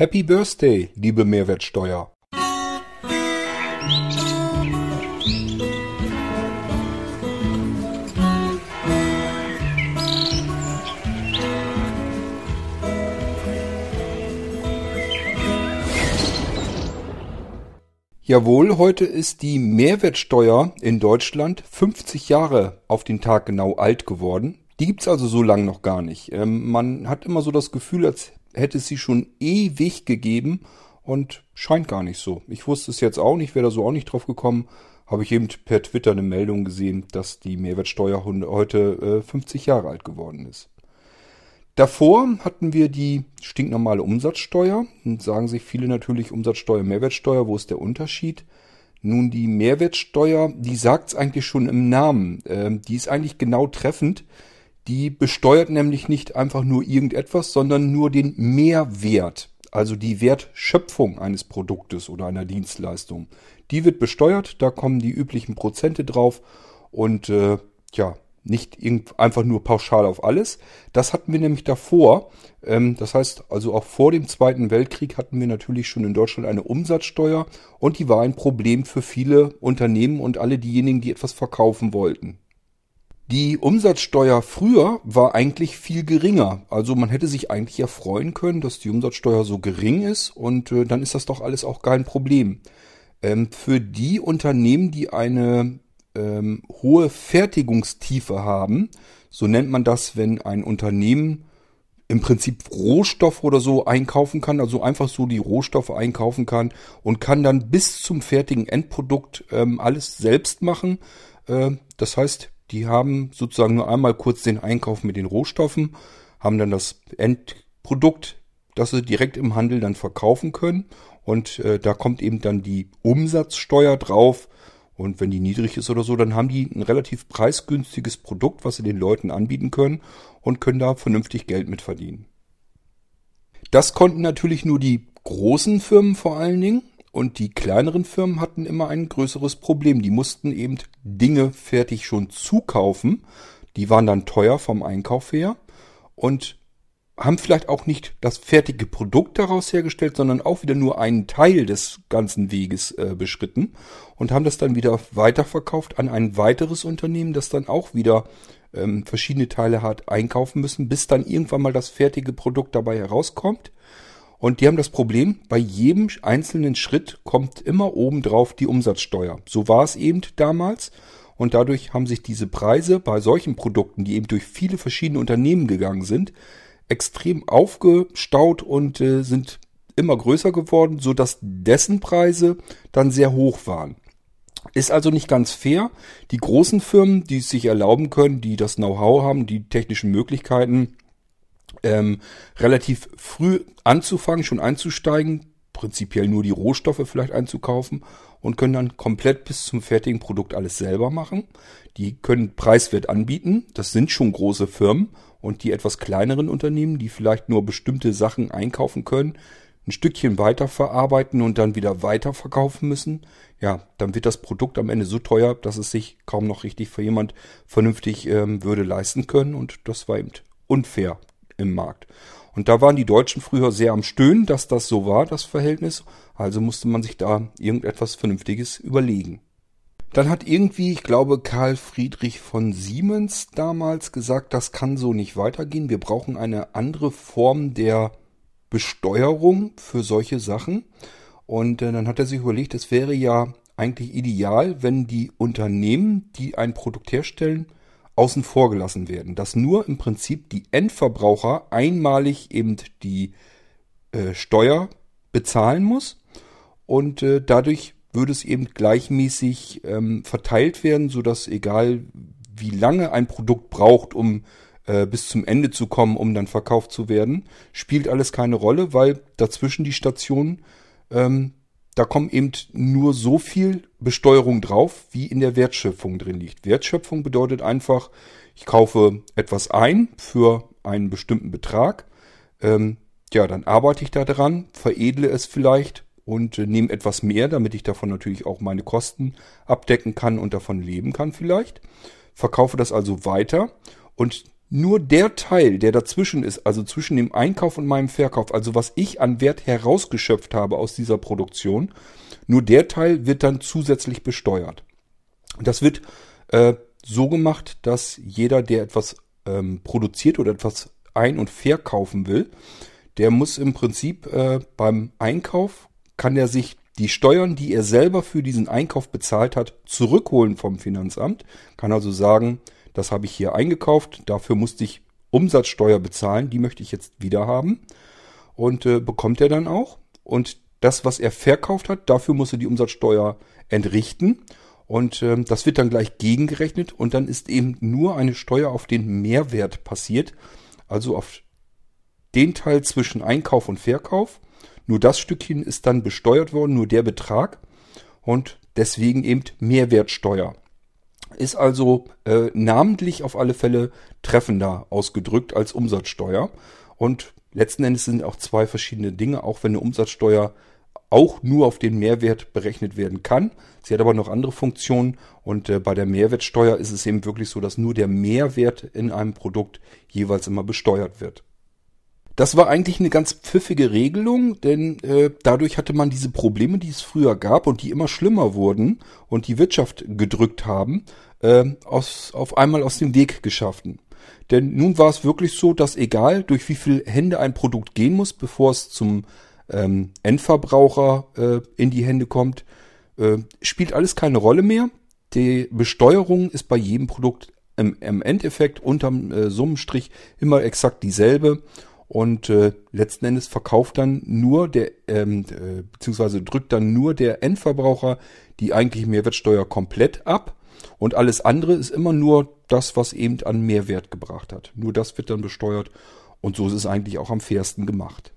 Happy Birthday, liebe Mehrwertsteuer. Jawohl, heute ist die Mehrwertsteuer in Deutschland 50 Jahre auf den Tag genau alt geworden. Die gibt's also so lange noch gar nicht. Ähm, man hat immer so das Gefühl, als hätte es sie schon ewig gegeben und scheint gar nicht so. Ich wusste es jetzt auch nicht, wäre da so auch nicht drauf gekommen. Habe ich eben per Twitter eine Meldung gesehen, dass die Mehrwertsteuer heute äh, 50 Jahre alt geworden ist. Davor hatten wir die stinknormale Umsatzsteuer. Und sagen sich viele natürlich Umsatzsteuer, Mehrwertsteuer, wo ist der Unterschied? Nun, die Mehrwertsteuer, die sagt's eigentlich schon im Namen. Ähm, die ist eigentlich genau treffend. Die besteuert nämlich nicht einfach nur irgendetwas, sondern nur den Mehrwert, also die Wertschöpfung eines Produktes oder einer Dienstleistung. Die wird besteuert, da kommen die üblichen Prozente drauf und äh, ja, nicht einfach nur pauschal auf alles. Das hatten wir nämlich davor. Ähm, das heißt, also auch vor dem Zweiten Weltkrieg hatten wir natürlich schon in Deutschland eine Umsatzsteuer und die war ein Problem für viele Unternehmen und alle diejenigen, die etwas verkaufen wollten. Die Umsatzsteuer früher war eigentlich viel geringer. Also man hätte sich eigentlich erfreuen können, dass die Umsatzsteuer so gering ist und äh, dann ist das doch alles auch kein Problem. Ähm, für die Unternehmen, die eine ähm, hohe Fertigungstiefe haben. So nennt man das, wenn ein Unternehmen im Prinzip Rohstoff oder so einkaufen kann, also einfach so die Rohstoffe einkaufen kann und kann dann bis zum fertigen Endprodukt ähm, alles selbst machen. Äh, das heißt, die haben sozusagen nur einmal kurz den Einkauf mit den Rohstoffen, haben dann das Endprodukt, das sie direkt im Handel dann verkaufen können. Und äh, da kommt eben dann die Umsatzsteuer drauf, und wenn die niedrig ist oder so, dann haben die ein relativ preisgünstiges Produkt, was sie den Leuten anbieten können und können da vernünftig Geld mit verdienen. Das konnten natürlich nur die großen Firmen vor allen Dingen. Und die kleineren Firmen hatten immer ein größeres Problem. Die mussten eben Dinge fertig schon zukaufen. Die waren dann teuer vom Einkauf her. Und haben vielleicht auch nicht das fertige Produkt daraus hergestellt, sondern auch wieder nur einen Teil des ganzen Weges äh, beschritten und haben das dann wieder weiterverkauft an ein weiteres Unternehmen, das dann auch wieder ähm, verschiedene Teile hat einkaufen müssen, bis dann irgendwann mal das fertige Produkt dabei herauskommt. Und die haben das Problem, bei jedem einzelnen Schritt kommt immer obendrauf die Umsatzsteuer. So war es eben damals. Und dadurch haben sich diese Preise bei solchen Produkten, die eben durch viele verschiedene Unternehmen gegangen sind, extrem aufgestaut und äh, sind immer größer geworden, so dass dessen Preise dann sehr hoch waren. Ist also nicht ganz fair. Die großen Firmen, die es sich erlauben können, die das Know-how haben, die technischen Möglichkeiten, ähm, relativ früh anzufangen, schon einzusteigen, prinzipiell nur die Rohstoffe vielleicht einzukaufen und können dann komplett bis zum fertigen Produkt alles selber machen. Die können preiswert anbieten. Das sind schon große Firmen und die etwas kleineren Unternehmen, die vielleicht nur bestimmte Sachen einkaufen können, ein Stückchen weiterverarbeiten und dann wieder weiterverkaufen müssen, ja, dann wird das Produkt am Ende so teuer, dass es sich kaum noch richtig für jemand vernünftig ähm, würde leisten können und das war eben unfair im Markt. Und da waren die Deutschen früher sehr am Stöhnen, dass das so war, das Verhältnis. Also musste man sich da irgendetwas Vernünftiges überlegen. Dann hat irgendwie, ich glaube, Karl Friedrich von Siemens damals gesagt, das kann so nicht weitergehen. Wir brauchen eine andere Form der Besteuerung für solche Sachen. Und äh, dann hat er sich überlegt, es wäre ja eigentlich ideal, wenn die Unternehmen, die ein Produkt herstellen, außen vor gelassen werden. Dass nur im Prinzip die Endverbraucher einmalig eben die äh, Steuer bezahlen muss und äh, dadurch würde es eben gleichmäßig ähm, verteilt werden, so dass egal wie lange ein Produkt braucht, um äh, bis zum Ende zu kommen, um dann verkauft zu werden, spielt alles keine Rolle, weil dazwischen die Stationen, ähm, da kommt eben nur so viel Besteuerung drauf, wie in der Wertschöpfung drin liegt. Wertschöpfung bedeutet einfach, ich kaufe etwas ein für einen bestimmten Betrag, ähm, ja, dann arbeite ich da dran, veredle es vielleicht, und äh, nehme etwas mehr, damit ich davon natürlich auch meine Kosten abdecken kann und davon leben kann vielleicht. Verkaufe das also weiter und nur der Teil, der dazwischen ist, also zwischen dem Einkauf und meinem Verkauf, also was ich an Wert herausgeschöpft habe aus dieser Produktion, nur der Teil wird dann zusätzlich besteuert. Das wird äh, so gemacht, dass jeder, der etwas ähm, produziert oder etwas ein- und verkaufen will, der muss im Prinzip äh, beim Einkauf, kann er sich die Steuern, die er selber für diesen Einkauf bezahlt hat, zurückholen vom Finanzamt. Kann also sagen, das habe ich hier eingekauft, dafür musste ich Umsatzsteuer bezahlen, die möchte ich jetzt wieder haben. Und äh, bekommt er dann auch. Und das, was er verkauft hat, dafür muss er die Umsatzsteuer entrichten. Und ähm, das wird dann gleich gegengerechnet und dann ist eben nur eine Steuer auf den Mehrwert passiert. Also auf den Teil zwischen Einkauf und Verkauf. Nur das Stückchen ist dann besteuert worden, nur der Betrag. Und deswegen eben Mehrwertsteuer. Ist also äh, namentlich auf alle Fälle treffender ausgedrückt als Umsatzsteuer. Und letzten Endes sind auch zwei verschiedene Dinge, auch wenn eine Umsatzsteuer auch nur auf den Mehrwert berechnet werden kann. Sie hat aber noch andere Funktionen und äh, bei der Mehrwertsteuer ist es eben wirklich so, dass nur der Mehrwert in einem Produkt jeweils immer besteuert wird. Das war eigentlich eine ganz pfiffige Regelung, denn äh, dadurch hatte man diese Probleme, die es früher gab und die immer schlimmer wurden und die Wirtschaft gedrückt haben, äh, aus, auf einmal aus dem Weg geschaffen. Denn nun war es wirklich so, dass egal durch wie viele Hände ein Produkt gehen muss, bevor es zum ähm, Endverbraucher äh, in die Hände kommt, äh, spielt alles keine Rolle mehr. Die Besteuerung ist bei jedem Produkt im, im Endeffekt unterm äh, Summenstrich immer exakt dieselbe und äh, letzten Endes verkauft dann nur der, ähm, äh, beziehungsweise drückt dann nur der Endverbraucher die eigentliche Mehrwertsteuer komplett ab und alles andere ist immer nur das, was eben an Mehrwert gebracht hat. Nur das wird dann besteuert und so ist es eigentlich auch am fairsten gemacht.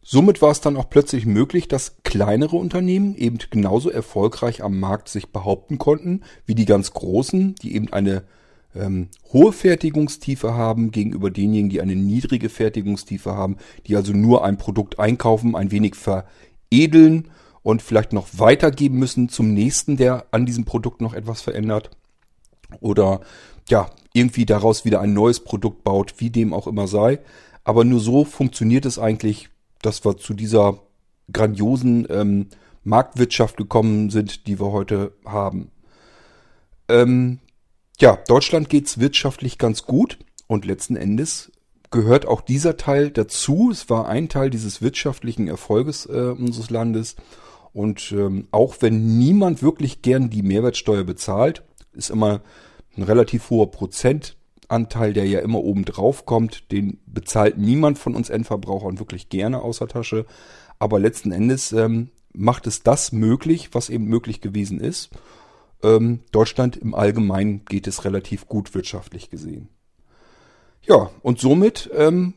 Somit war es dann auch plötzlich möglich, dass kleinere Unternehmen eben genauso erfolgreich am Markt sich behaupten konnten wie die ganz großen, die eben eine ähm, hohe Fertigungstiefe haben gegenüber denjenigen, die eine niedrige Fertigungstiefe haben, die also nur ein Produkt einkaufen, ein wenig veredeln und vielleicht noch weitergeben müssen zum nächsten, der an diesem Produkt noch etwas verändert. Oder ja, irgendwie daraus wieder ein neues Produkt baut, wie dem auch immer sei. Aber nur so funktioniert es eigentlich dass wir zu dieser grandiosen ähm, Marktwirtschaft gekommen sind, die wir heute haben. Ähm, ja, Deutschland geht's wirtschaftlich ganz gut und letzten Endes gehört auch dieser Teil dazu. Es war ein Teil dieses wirtschaftlichen Erfolges äh, unseres Landes. Und ähm, auch wenn niemand wirklich gern die Mehrwertsteuer bezahlt, ist immer ein relativ hoher Prozent Anteil, der ja immer oben drauf kommt, den bezahlt niemand von uns Endverbrauchern wirklich gerne außer Tasche. Aber letzten Endes ähm, macht es das möglich, was eben möglich gewesen ist. Ähm, Deutschland im Allgemeinen geht es relativ gut wirtschaftlich gesehen. Ja, und somit ähm,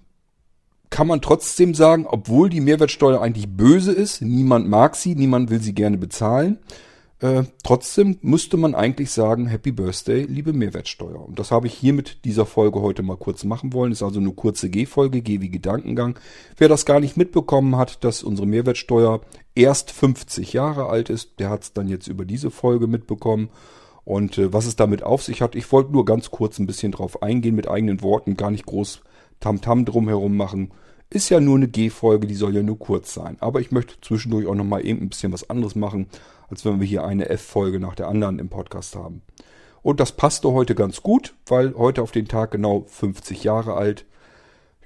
kann man trotzdem sagen, obwohl die Mehrwertsteuer eigentlich böse ist, niemand mag sie, niemand will sie gerne bezahlen, äh, trotzdem müsste man eigentlich sagen, Happy Birthday, liebe Mehrwertsteuer. Und das habe ich hier mit dieser Folge heute mal kurz machen wollen. Ist also eine kurze G-Folge, G wie Gedankengang. Wer das gar nicht mitbekommen hat, dass unsere Mehrwertsteuer erst 50 Jahre alt ist, der hat es dann jetzt über diese Folge mitbekommen. Und äh, was es damit auf sich hat, ich wollte nur ganz kurz ein bisschen drauf eingehen mit eigenen Worten, gar nicht groß Tamtam -Tam drumherum machen. Ist ja nur eine G-Folge, die soll ja nur kurz sein. Aber ich möchte zwischendurch auch nochmal eben ein bisschen was anderes machen als wenn wir hier eine F-Folge nach der anderen im Podcast haben. Und das passte heute ganz gut, weil heute auf den Tag genau 50 Jahre alt.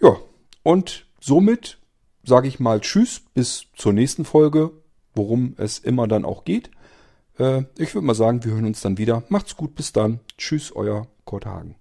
Ja, und somit sage ich mal Tschüss bis zur nächsten Folge, worum es immer dann auch geht. Äh, ich würde mal sagen, wir hören uns dann wieder. Macht's gut, bis dann. Tschüss, euer Kurt Hagen.